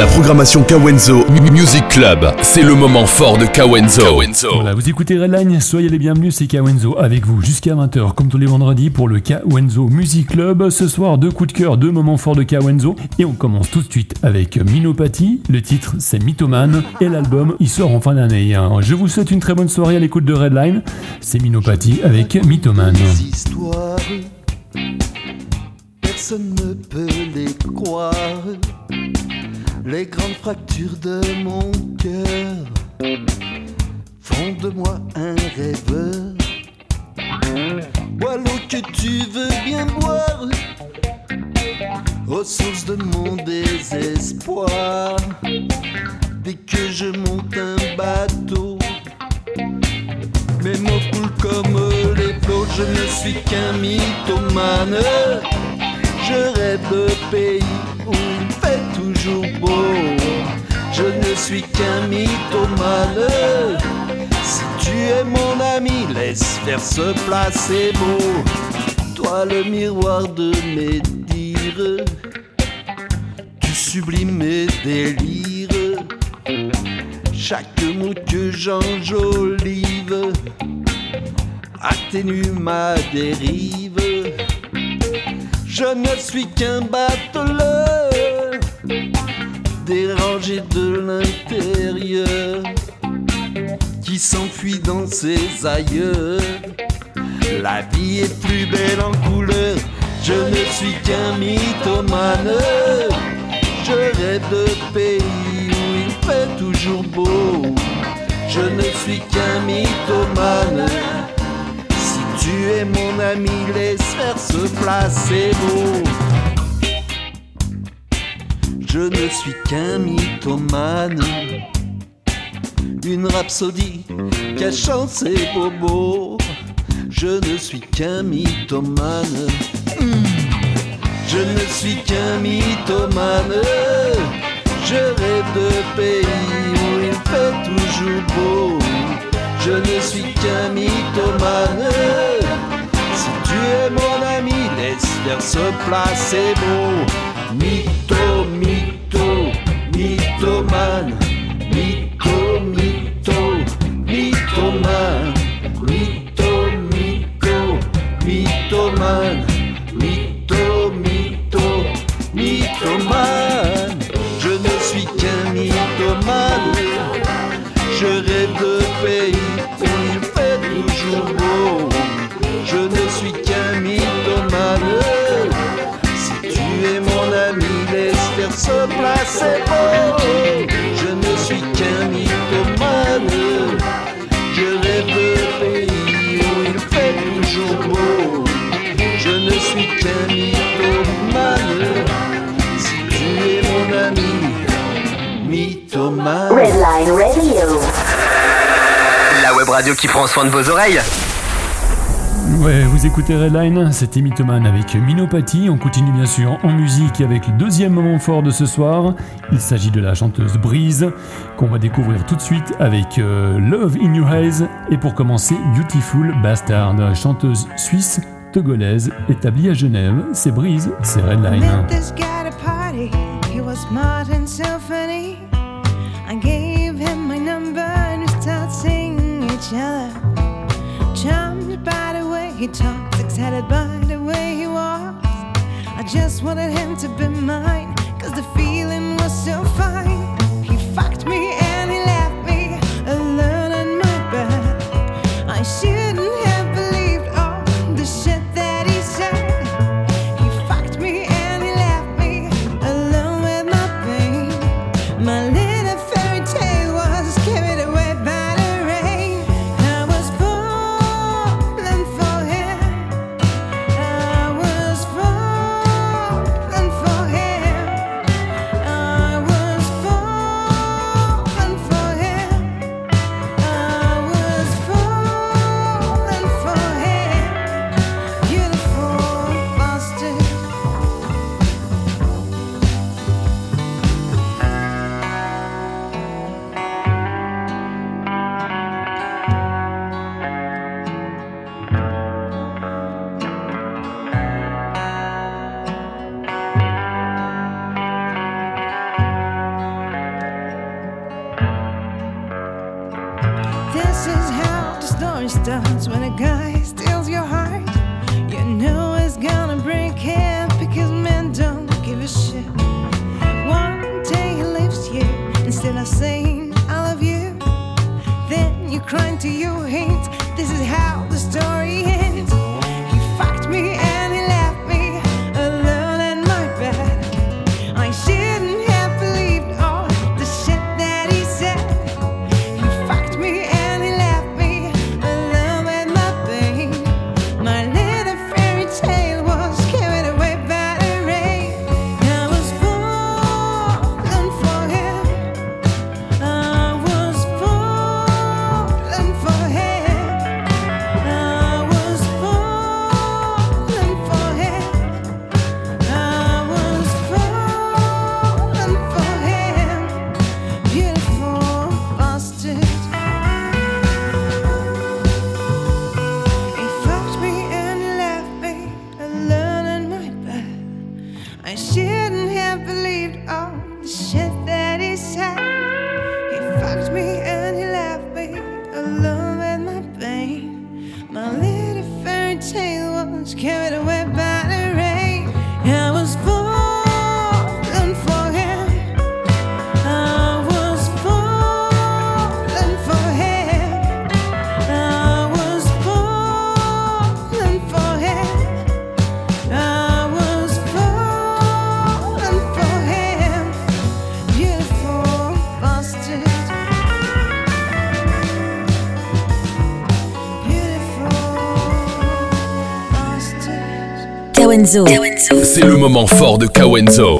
La programmation Kawenzo Music Club, c'est le moment fort de Kawenzo. Voilà, vous écoutez Redline, soyez les bienvenus, c'est Kawenzo avec vous jusqu'à 20h, comme tous les vendredis pour le Kawenzo Music Club. Ce soir, deux coups de cœur, deux moments forts de Kawenzo. Et on commence tout de suite avec Minopathie. Le titre, c'est Mythoman. Et l'album, il sort en fin d'année. Hein. Je vous souhaite une très bonne soirée à l'écoute de Redline. C'est Minopathie avec Mythoman personne ne peut les croire. Les grandes fractures de mon cœur font de moi un rêveur. Bois l'eau que tu veux bien boire, ressource de mon désespoir. Dès que je monte un bateau, mes mots coulent comme les flots, je ne suis qu'un mythomane. Je rêve de pays où il fait toujours beau. Je ne suis qu'un mythomane. Si tu es mon ami, laisse faire se placer beau. Toi, le miroir de mes dires, tu sublimes mes délires. Chaque mot que j'enjolive atténue ma dérive. Je ne suis qu'un bateleur, dérangé de l'intérieur, qui s'enfuit dans ses ailleurs. La vie est plus belle en couleur, je ne suis qu'un mythomane. Je rêve de pays où il fait toujours beau. Je ne suis qu'un mythomane. Tu es mon ami, laisse placer beau. Je ne suis qu'un mythomane, une rhapsodie cachant ses bobos. Je ne suis qu'un mythomane, hmm. je ne suis qu'un mythomane. Je rêve de pays où il fait toujours beau. Je ne suis qu'un mythomane. Mon ami, laisse faire se placer beau. Mytho, mytho, mythomane. Mytho, mytho, mythomane. Placer beau. Je ne suis qu'un mythomane. Je rêve de pays où il fait toujours beau. Je ne suis qu'un mythomane. Si tu es mon ami, mythomane. Redline Radio. La web radio qui prend soin de vos oreilles. Ouais, vous écoutez Redline, c'était Mythoman avec Minopathie. On continue bien sûr en musique avec le deuxième moment fort de ce soir. Il s'agit de la chanteuse Breeze, qu'on va découvrir tout de suite avec euh, Love in Your Eyes. Et pour commencer, Beautiful Bastard, chanteuse suisse togolaise établie à Genève. C'est Breeze, c'est Redline. He talked, excited by the way he walked. I just wanted him to be mine, cause the feeling was so fine. Kawenzo. C'est le moment fort de Kawenzo.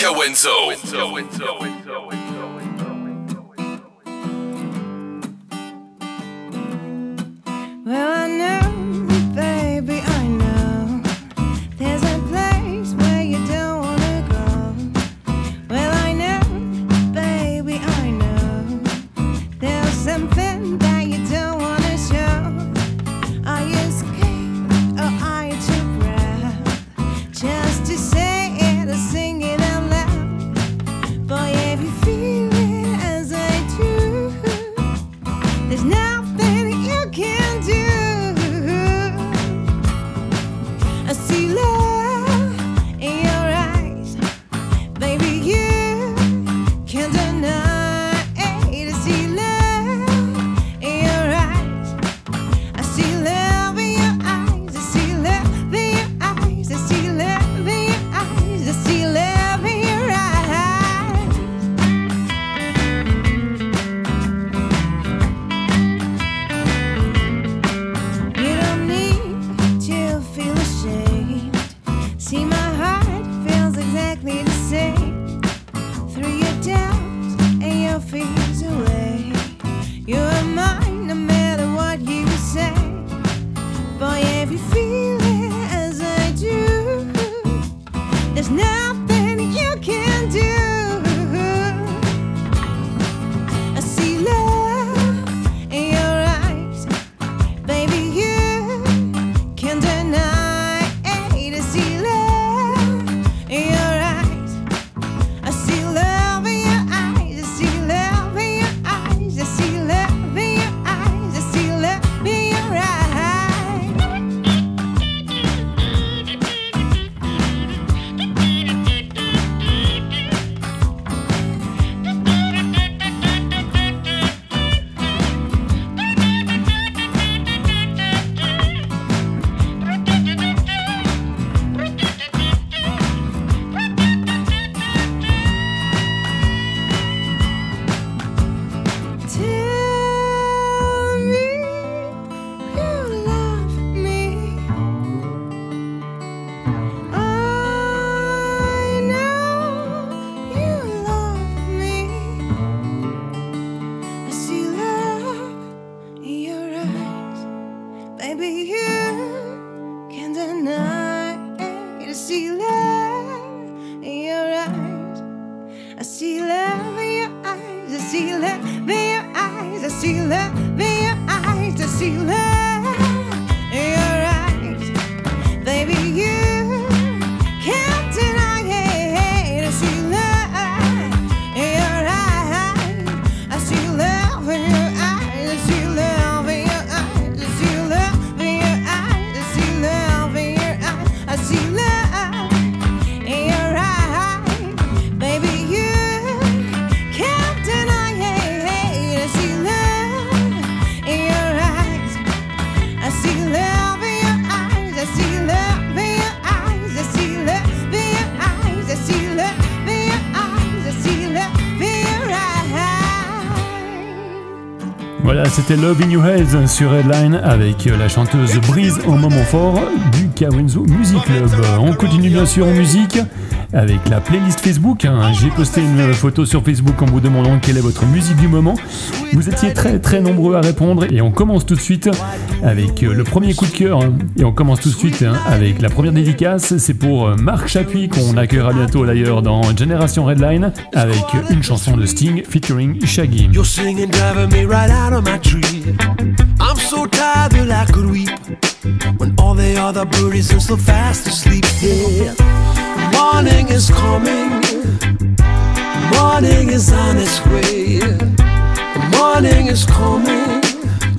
C'était Love in Your Head sur Headline avec la chanteuse Brise en moment fort du Kawenzo Music Club. On continue bien sûr en musique avec la playlist Facebook. Hein. J'ai posté une photo sur Facebook en vous demandant quelle est votre musique du moment. Vous étiez très très nombreux à répondre et on commence tout de suite avec le premier coup de cœur. Et on commence tout de suite hein, avec la première dédicace. C'est pour Marc Chapuis qu'on accueillera bientôt d'ailleurs dans Génération Redline avec une chanson de Sting featuring Shaggy. I'm so tired that I could weep when all the so fast asleep. Morning is coming, morning is on its way.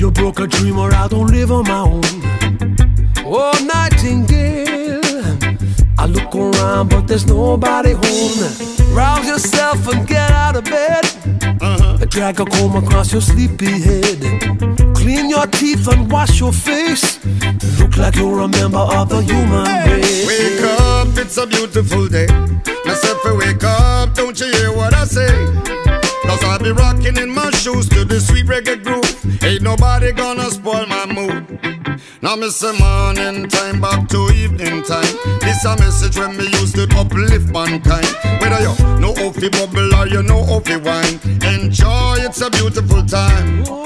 you broke a dream or I don't live on my own. Oh, Nightingale, I look around but there's nobody home. Rouse yourself and get out of bed. Uh-huh. Drag a comb across your sleepy head. Clean your teeth and wash your face. Look like you're a member of the human race. Wake up, it's a beautiful day. Myself, wake up, don't you hear what I say? Cause I'll be rocking in my shoes to the sweet reggae groove. Ain't nobody gonna spoil my mood. Now me say morning time back to evening time. This a message when me used to uplift mankind. Whether you know how fi bubble or you know how fi wine, enjoy. It's a beautiful time. Oh,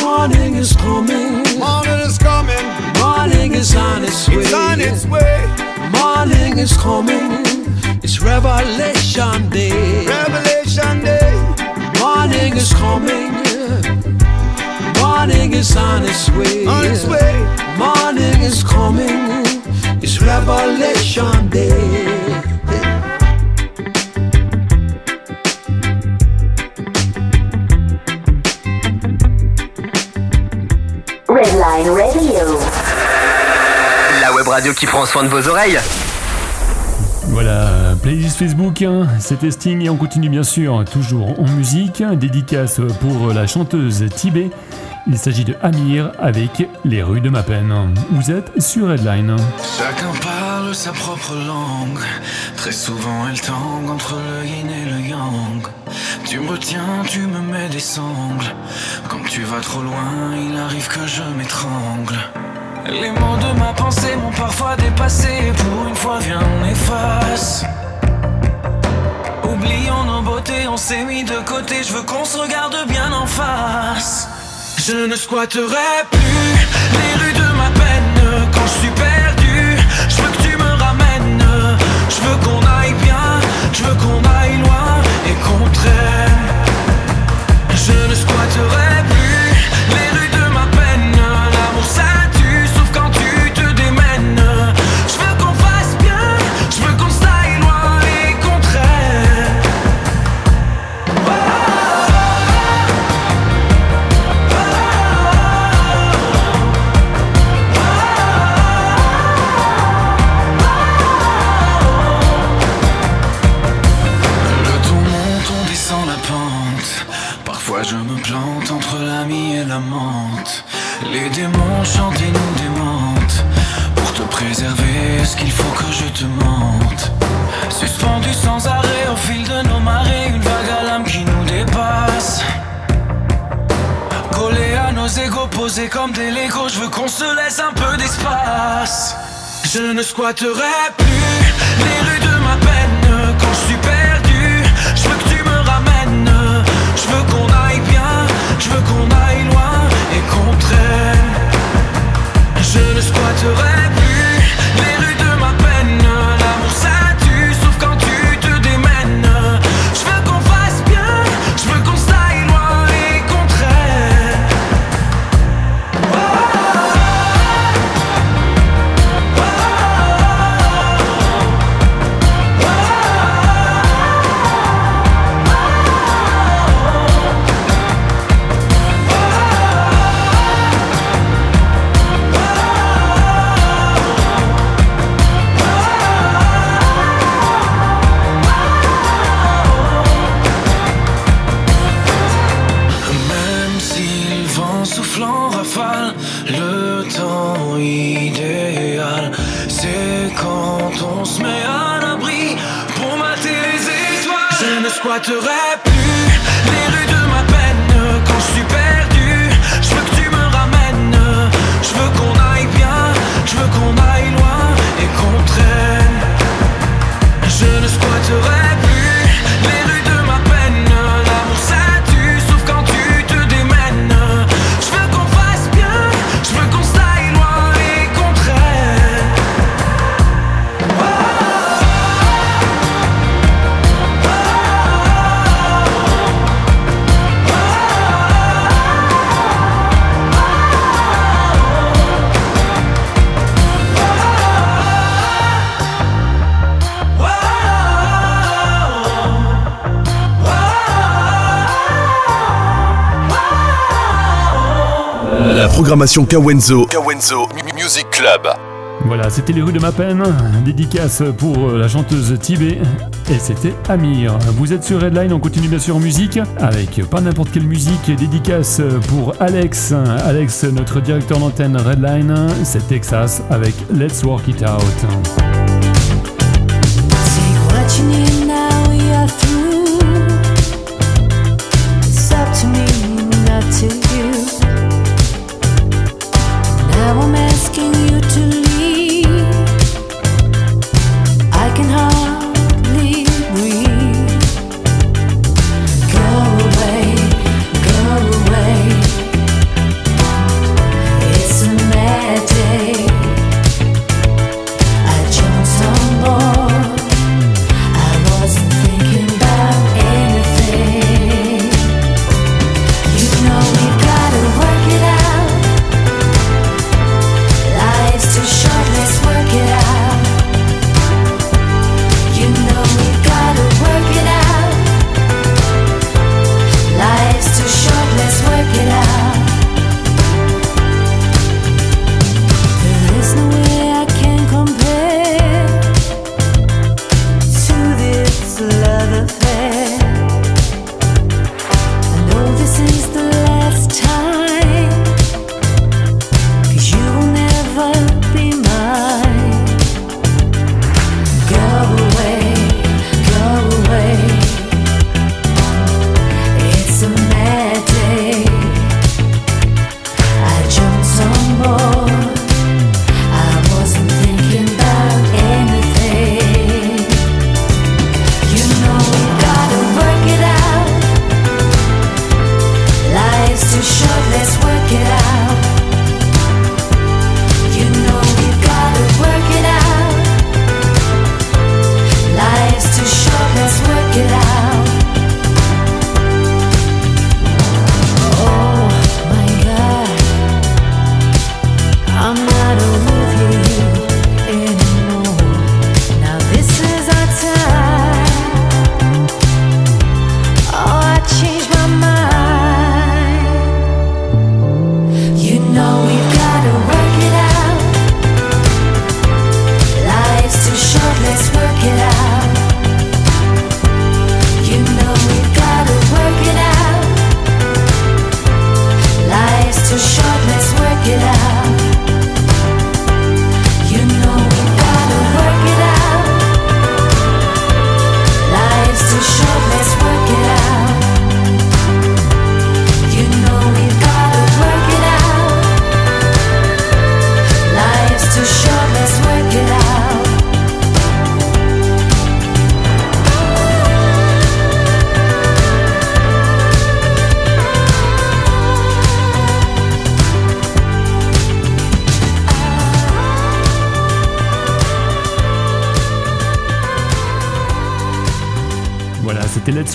morning is coming. Morning is coming. Morning is on its way. It's on its way. Morning is coming. It's Revelation Day. Is coming. Morning is on its way. On its way. Morning is coming. It's Revelation Day. Redline Radio. La web radio qui prend soin de vos oreilles. Voilà, playlist Facebook, hein, c'était Sting et on continue bien sûr toujours en musique. Dédicace pour la chanteuse Tibet. Il s'agit de Amir avec Les rues de ma peine. Vous êtes sur Headline. Chacun parle sa propre langue. Très souvent, elle tangue entre le yin et le yang. Tu me retiens, tu me mets des sangles. Quand tu vas trop loin, il arrive que je m'étrangle. Les mots de ma pensée m'ont parfois dépassé. Pour une fois, viens, on efface. Oublions nos beautés, on s'est mis de côté. Je veux qu'on se regarde bien en face. Je ne squatterai plus les rues de ma peine quand je suis perdu. Je veux que tu me ramènes. Je veux qu'on aille bien, je veux qu'on aille loin et qu'on traîne. Je ne squatterai plus les rues se laisse un peu d'espace. Je ne squatterai plus les rues de ma peine quand je suis perdu. Je veux que tu me ramènes. Je veux qu'on aille bien, je veux qu'on aille loin et qu'on traîne. Je ne squatterai t'arrêterai programmation Kawenzo. Kawenzo Music Club. Voilà, c'était les rues de ma peine, dédicace pour euh, la chanteuse Tibet, et c'était Amir. Vous êtes sur Redline, on continue bien sûr en musique, avec euh, pas n'importe quelle musique, dédicace pour Alex, Alex notre directeur d'antenne Redline, c'est Texas avec Let's Work It Out.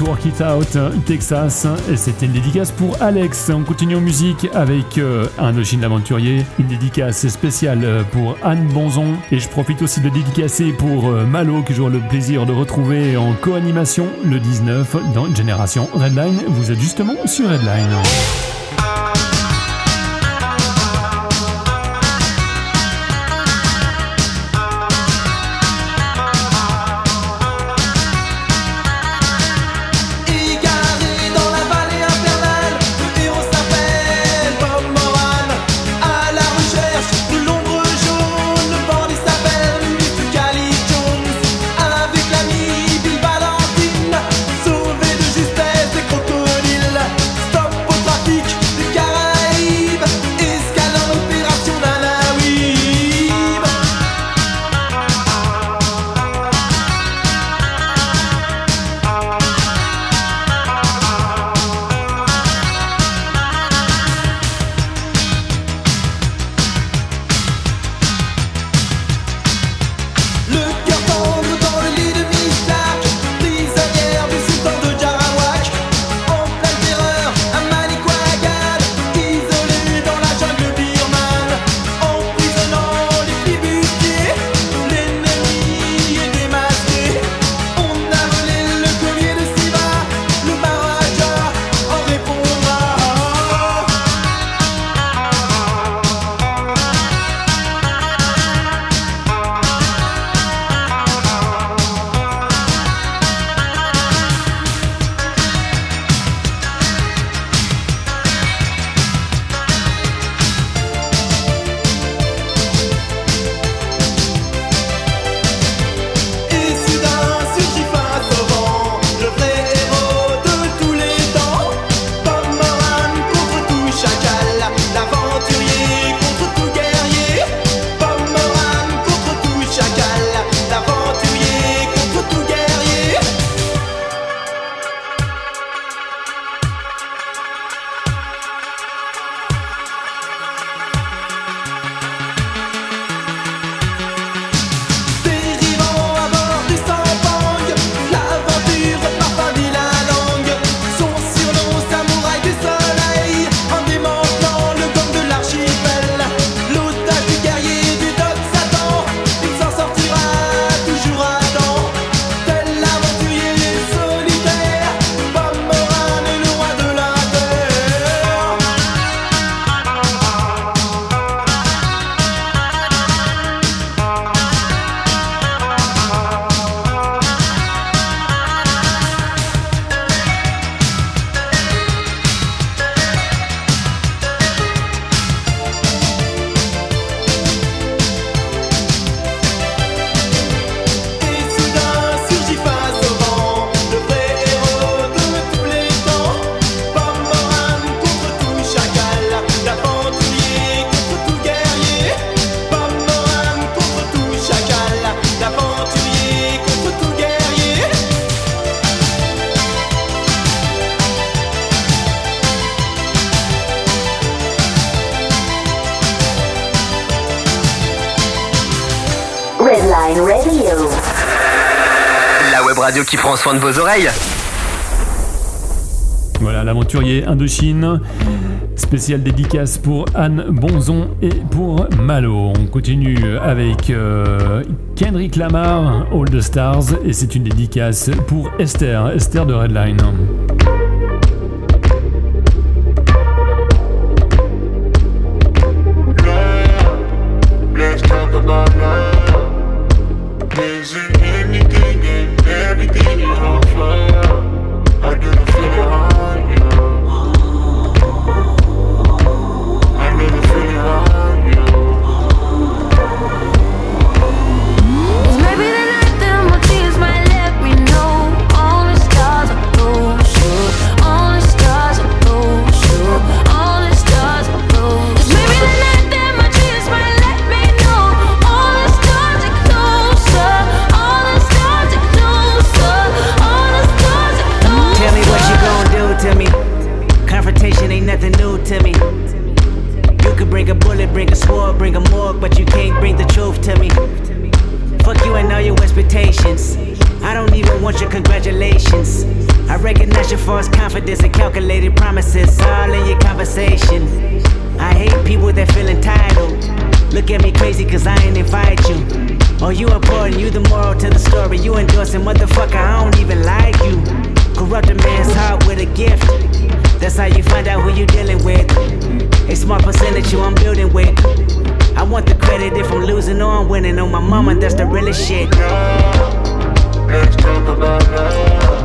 Work It Out, Texas. Et c'était une dédicace pour Alex. On continue en musique avec euh, Indochine l'aventurier. Une dédicace spéciale pour Anne Bonzon. Et je profite aussi de dédicacer pour euh, Malo, que j'aurai le plaisir de retrouver en co-animation le 19 dans Génération Redline. Vous êtes justement sur Redline. radio qui prend soin de vos oreilles. Voilà, l'aventurier Indochine. Spéciale dédicace pour Anne Bonzon et pour Malo. On continue avec euh, Kendrick Lamar, All the Stars, et c'est une dédicace pour Esther, Esther de Redline. moral to the story you endorsing, motherfucker, I don't even like you. Corrupt a man's heart with a gift. That's how you find out who you dealing with. A my percentage you I'm building with. I want the credit if I'm losing or I'm winning. On my mama, that's the realest shit. Now, let's talk about love.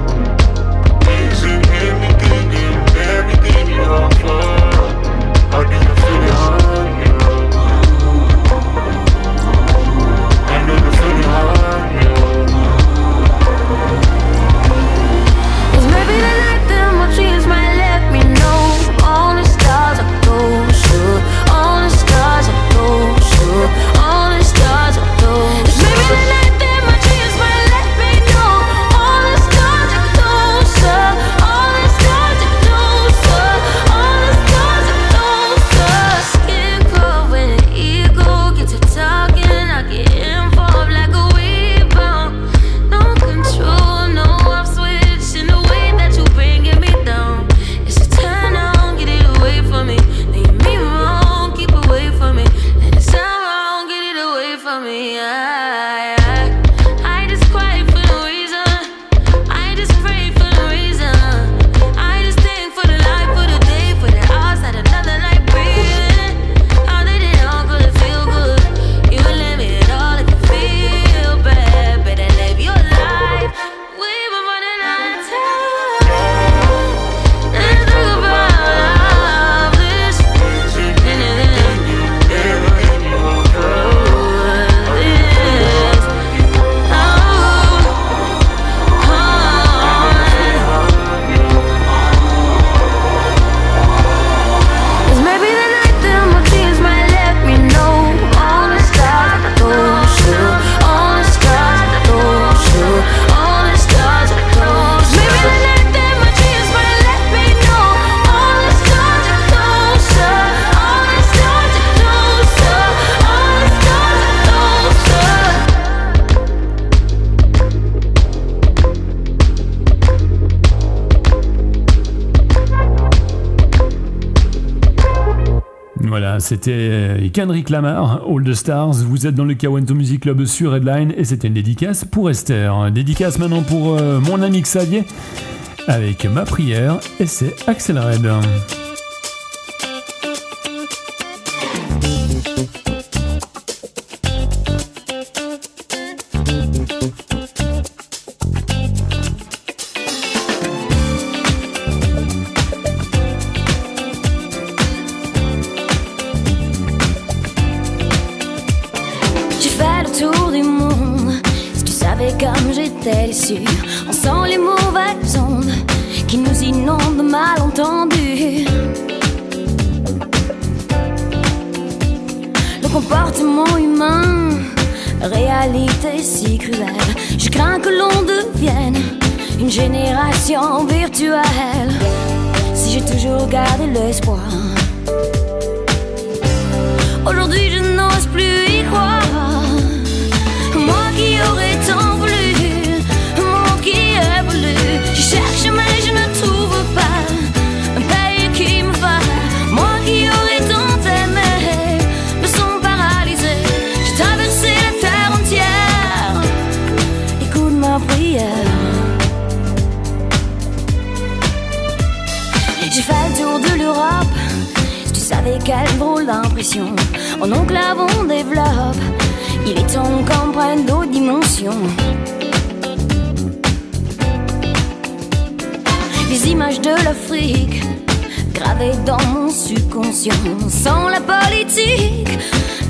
c'était euh, Kendrick Lamar, All the Stars. Vous êtes dans le Kawento Music Club sur Redline et c'était une dédicace pour Esther. Dédicace maintenant pour euh, mon ami Xavier avec ma prière et c'est Axel Red. génération virtuelle. Si j'ai toujours gardé l'espoir, aujourd'hui je n'ose plus y croire. Plus l'impression. Oh non, que l'avant développe. Il est temps qu'on prenne d'autres dimensions. Les images de l'Afrique gravées dans mon subconscient. Sans la politique,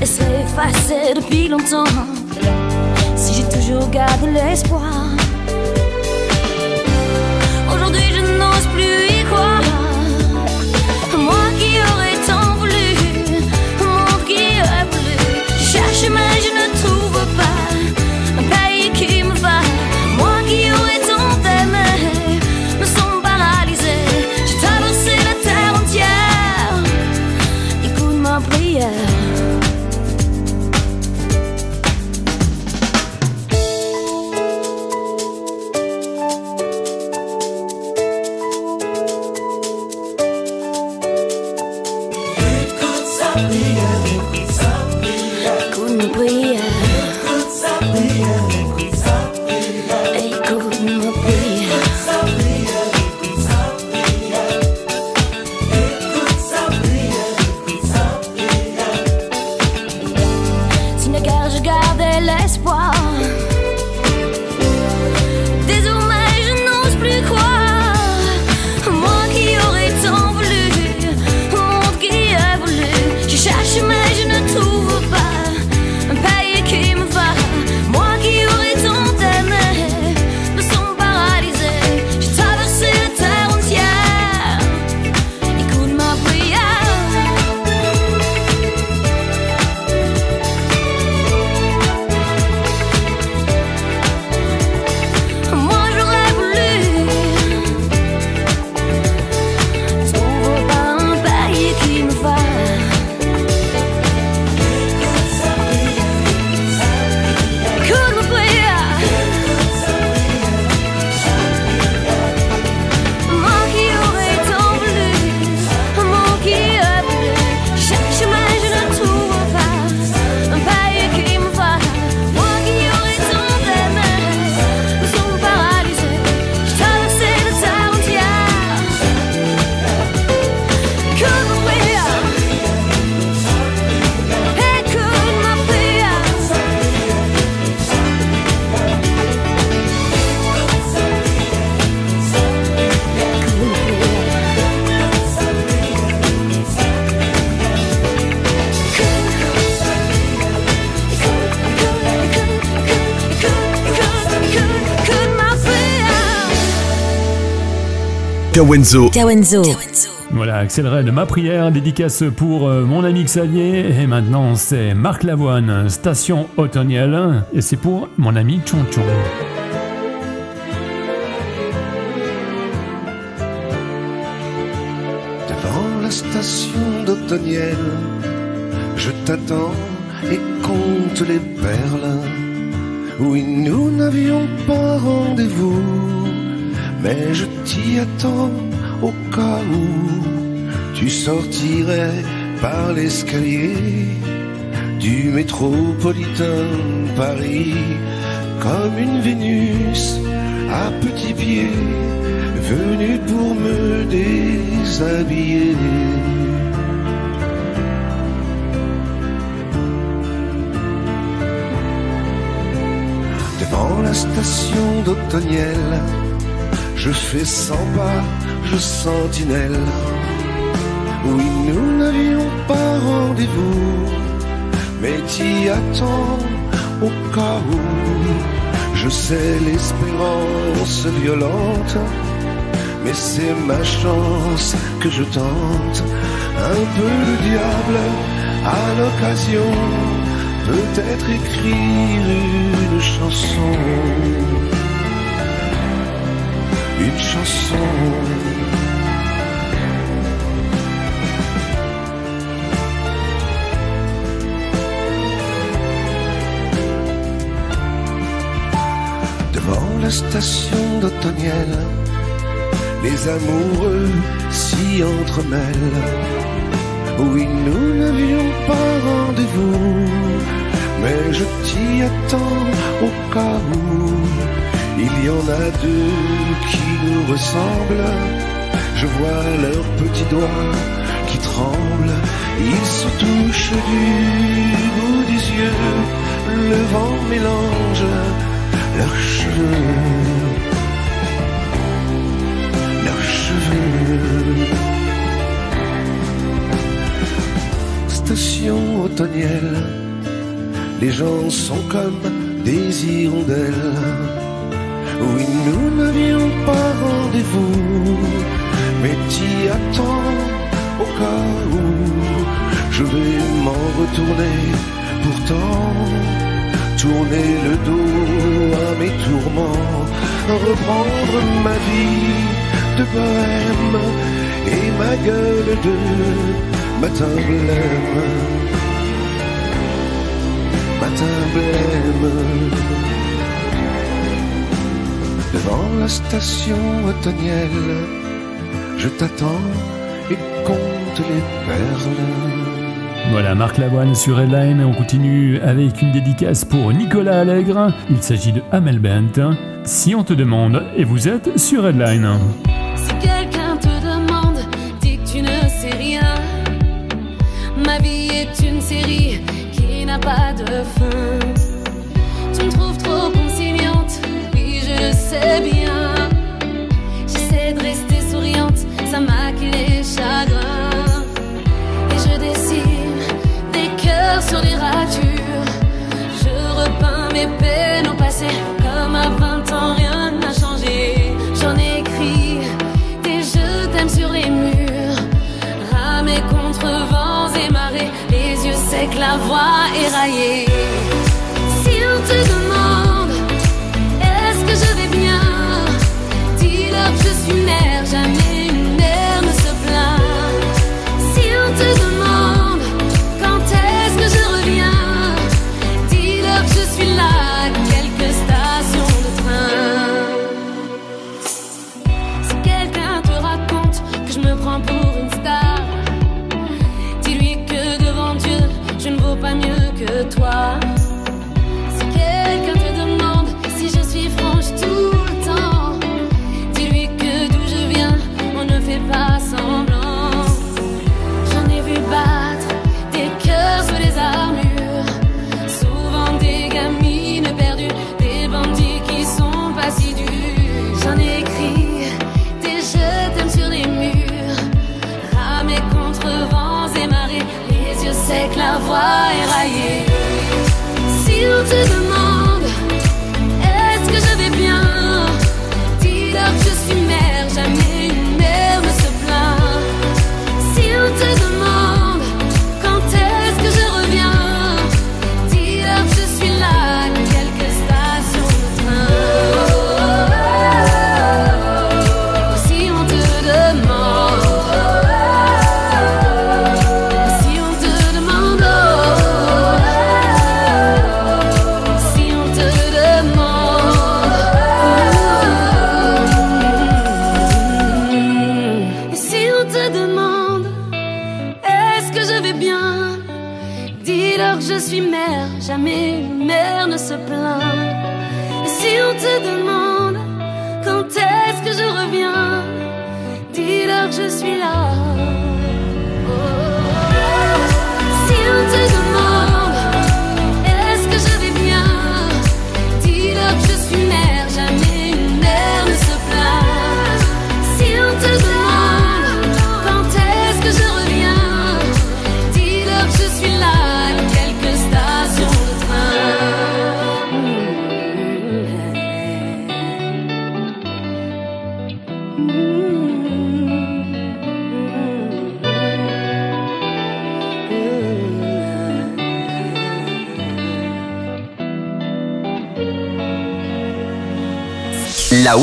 elles seraient effacées depuis longtemps. Si j'ai toujours gardé l'espoir. Aujourd'hui, je n'ose plus Kawenzo. Kawenzo. Voilà, Axel Red, ma prière, dédicace pour euh, mon ami Xavier. Et maintenant, c'est Marc Lavoine, station automnielle. Et c'est pour mon ami Chonchon. Devant la station d'Octoniel, je t'attends et compte les perles. Oui, nous n'avions pas rendez-vous, mais je t'y attends au cas où tu sortirais par l'escalier du métropolitain Paris comme une Vénus à petits pieds venue pour me déshabiller. Devant la station d'Octoniel, je fais cent pas, je sentinelle. Oui, nous n'avions pas rendez-vous, mais t'y attends au cas où. Je sais l'espérance violente, mais c'est ma chance que je tente. Un peu le diable à l'occasion, peut-être écrire une chanson. Une chanson. Devant la station d'Otoniel, les amoureux s'y entremêlent. Oui, nous n'avions pas rendez-vous, mais je t'y attends au cas où. Il y en a deux qui nous ressemblent. Je vois leurs petits doigts qui tremblent, ils se touchent du bout des yeux, le vent mélange leurs cheveux, leurs cheveux. Station automnielle, les gens sont comme des hirondelles. Oui, nous n'avions pas rendez-vous, mais t'y attends au cas où je vais m'en retourner. Pourtant, tourner le dos à mes tourments, reprendre ma vie de bohème et ma gueule de matin blême. Matin blême. Devant la station automnielle, je t'attends et compte les perles. Voilà, Marc Lavoine sur Redline. On continue avec une dédicace pour Nicolas Allègre. Il s'agit de Amel Bent. Si on te demande, et vous êtes sur Redline. Si quelqu'un te demande, dis que tu ne sais rien. Ma vie est une série qui n'a pas de fin. Sais bien. J'essaie de rester souriante, ça maquille les chagrins. Et je dessine des cœurs sur les ratures. Je repeins mes peines au passé, comme à 20 ans, rien n'a changé. J'en ai écrit des je t'aime sur les murs. Ramé contre vents et marées, les yeux secs, la voix éraillée. Toi. Si quelqu'un te demande si je suis franche tout le temps, dis-lui que d'où je viens, on ne fait pas semblant. J'en ai vu battre des cœurs sous les armures, souvent des gamines perdues, des bandits qui sont pas si durs. J'en ai écrit des je t'aime sur les murs, ramé contre vents et marées, les yeux secs, la voix éraillée. Si on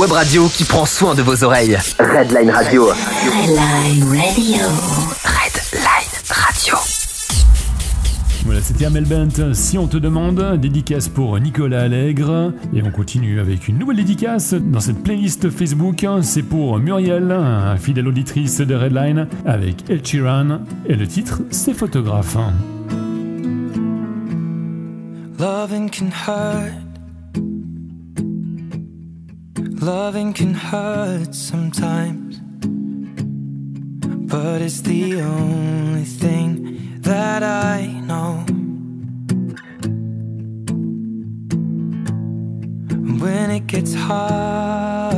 web radio qui prend soin de vos oreilles. Redline Radio. Redline Radio. Redline Radio. Voilà, c'était Amel Bent. Si on te demande, dédicace pour Nicolas Allègre. Et on continue avec une nouvelle dédicace dans cette playlist Facebook. C'est pour Muriel, fidèle auditrice de Redline, avec El Chiran. Et le titre, c'est Photographe. Loving can hurt. Loving can hurt sometimes, but it's the only thing that I know. When it gets hard,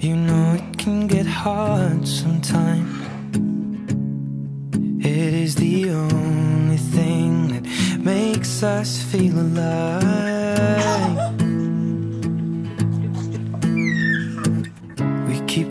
you know it can get hard sometimes. It is the only thing that makes us feel alive.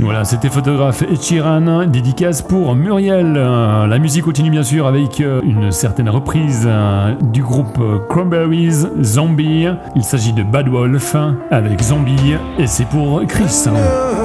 Voilà, c'était photographe et Chiran, dédicace pour Muriel. Euh, la musique continue bien sûr avec euh, une certaine reprise euh, du groupe Cranberries, Zombie. Il s'agit de Bad Wolf hein, avec Zombie et c'est pour Chris. Hein.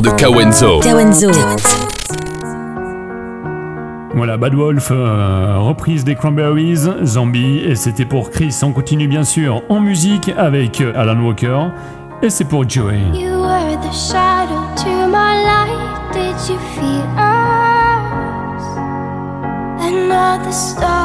de Kawenzo. Voilà, Bad Wolf, euh, reprise des Cranberries, Zombie, et c'était pour Chris. On continue bien sûr en musique avec euh, Alan Walker, et c'est pour Joey. You were the shadow to my light, did you feel? Another star.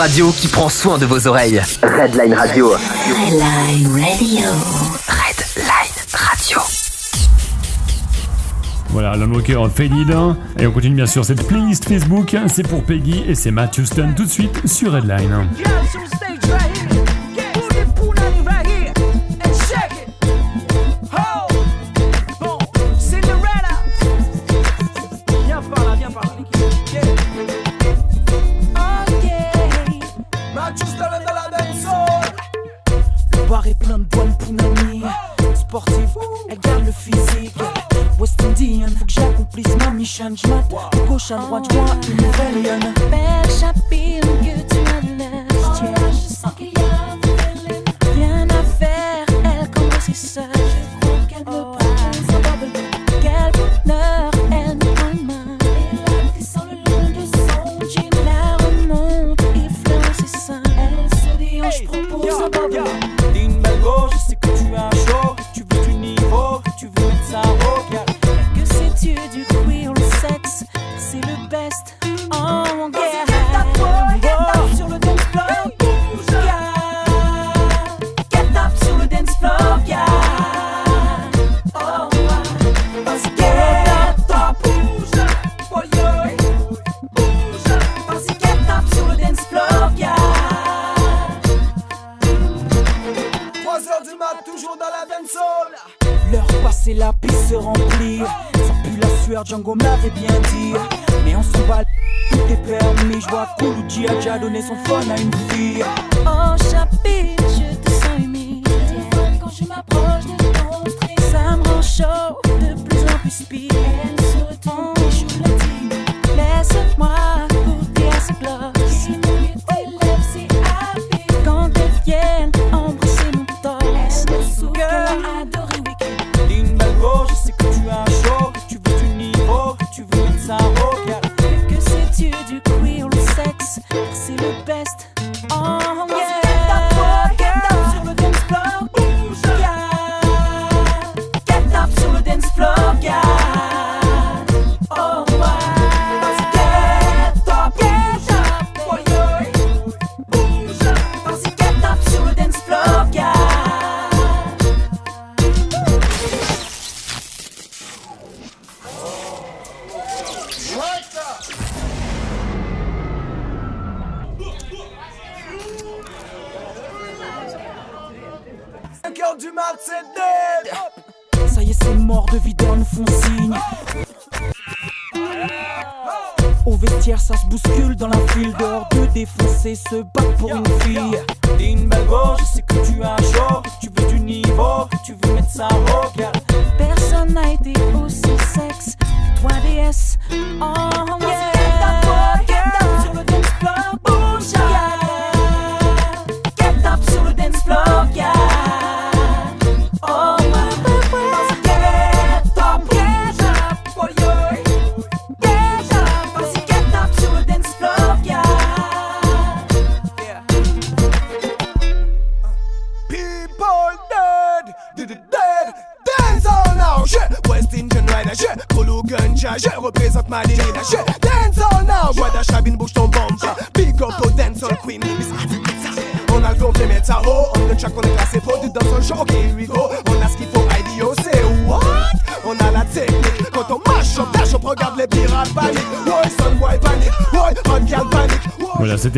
radio qui prend soin de vos oreilles. Redline Radio. Redline Radio. Redline Radio. Voilà, l'homme walker Faded. Et on continue bien sûr cette playlist Facebook. C'est pour Peggy et c'est Matthew Stone tout de suite sur Redline. Faut que j'accomplisse ma mission. Je de gauche à droite, je vois une nouvelle Belle chapine que tu as oh, je sens y a Rien à faire, elle commence seule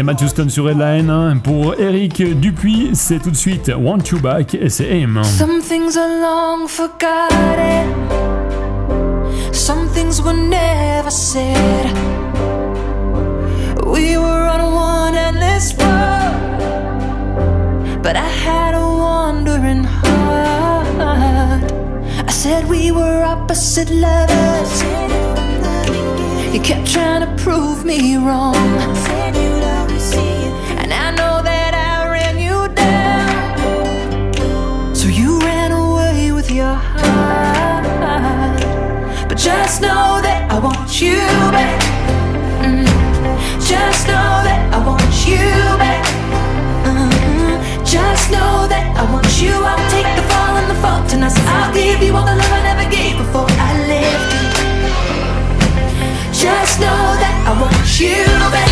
C'était Matt Houston sur Headline. Pour Eric Dupuis, c'est tout de suite Want You Back et c'est Aim. Some things are long forgotten. Some things were never said. We were on one endless road. But I had a wandering heart. I said we were opposite lovers. You kept trying to prove me wrong. Just know that I ran you back. Mm -hmm. Just know that I want you back. Mm-hmm. Mm-hmm. Just know that I want you. I'll take the fall and the fault, and I'll give you all the love I never gave before I. Just know that I want you back.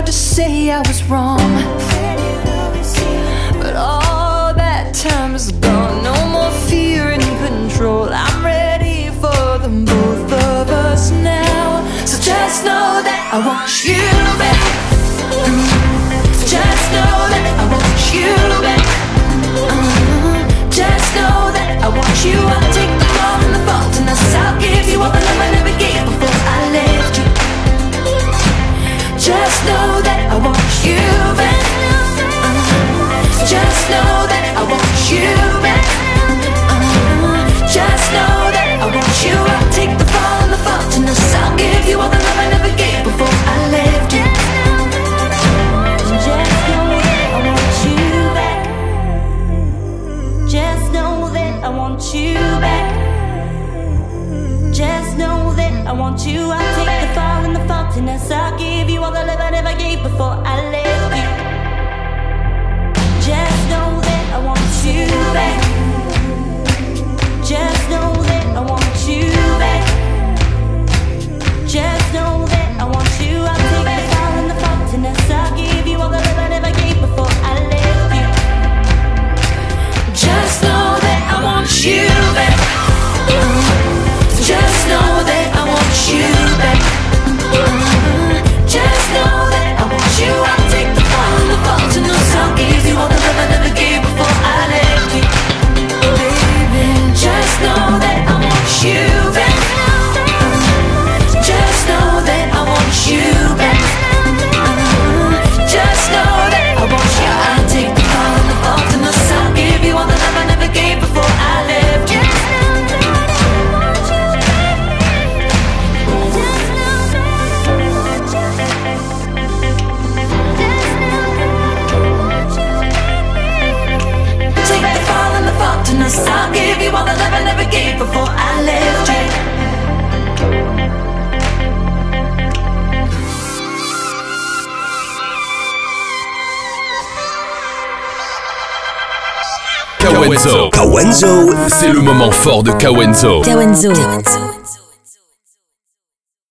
proud to say I was wrong. But all that time is gone. No more fear and control. I'm ready for them both of us now. So just know that I want you back. So just know that I want you back. Uh-huh. Just know that I want you. I'll take the fall and the fault, and I'll give you all the love you back. Just know that I want you back. de Kawenzo. Kawenzo.